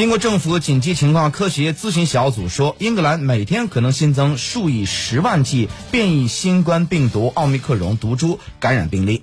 英国政府紧急情况科学咨询小组说英格兰每天可能新增数以十万计变异新冠病毒奥密克戎毒株感染病例。